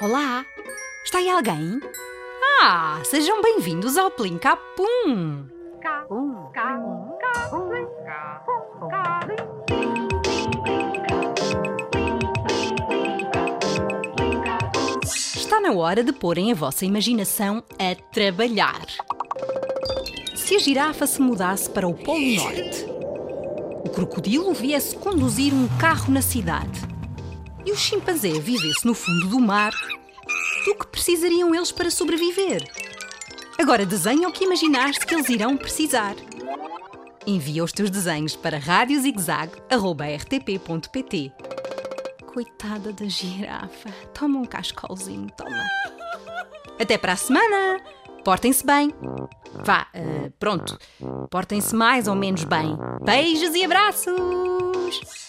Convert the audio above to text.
Olá! Está aí alguém? Ah, sejam bem-vindos ao Plim Capum! Está na hora de porem a vossa imaginação a trabalhar. Se a girafa se mudasse para o Polo Norte, o crocodilo viesse conduzir um carro na cidade e o chimpanzé vivesse no fundo do mar, do que precisariam eles para sobreviver? Agora desenha o que imaginaste que eles irão precisar. Envia os teus desenhos para radiozigzag.rtp.pt Coitada da girafa. Toma um cascolzinho, toma. Até para a semana! Portem-se bem. Vá, uh, pronto. Portem-se mais ou menos bem. Beijos e abraços!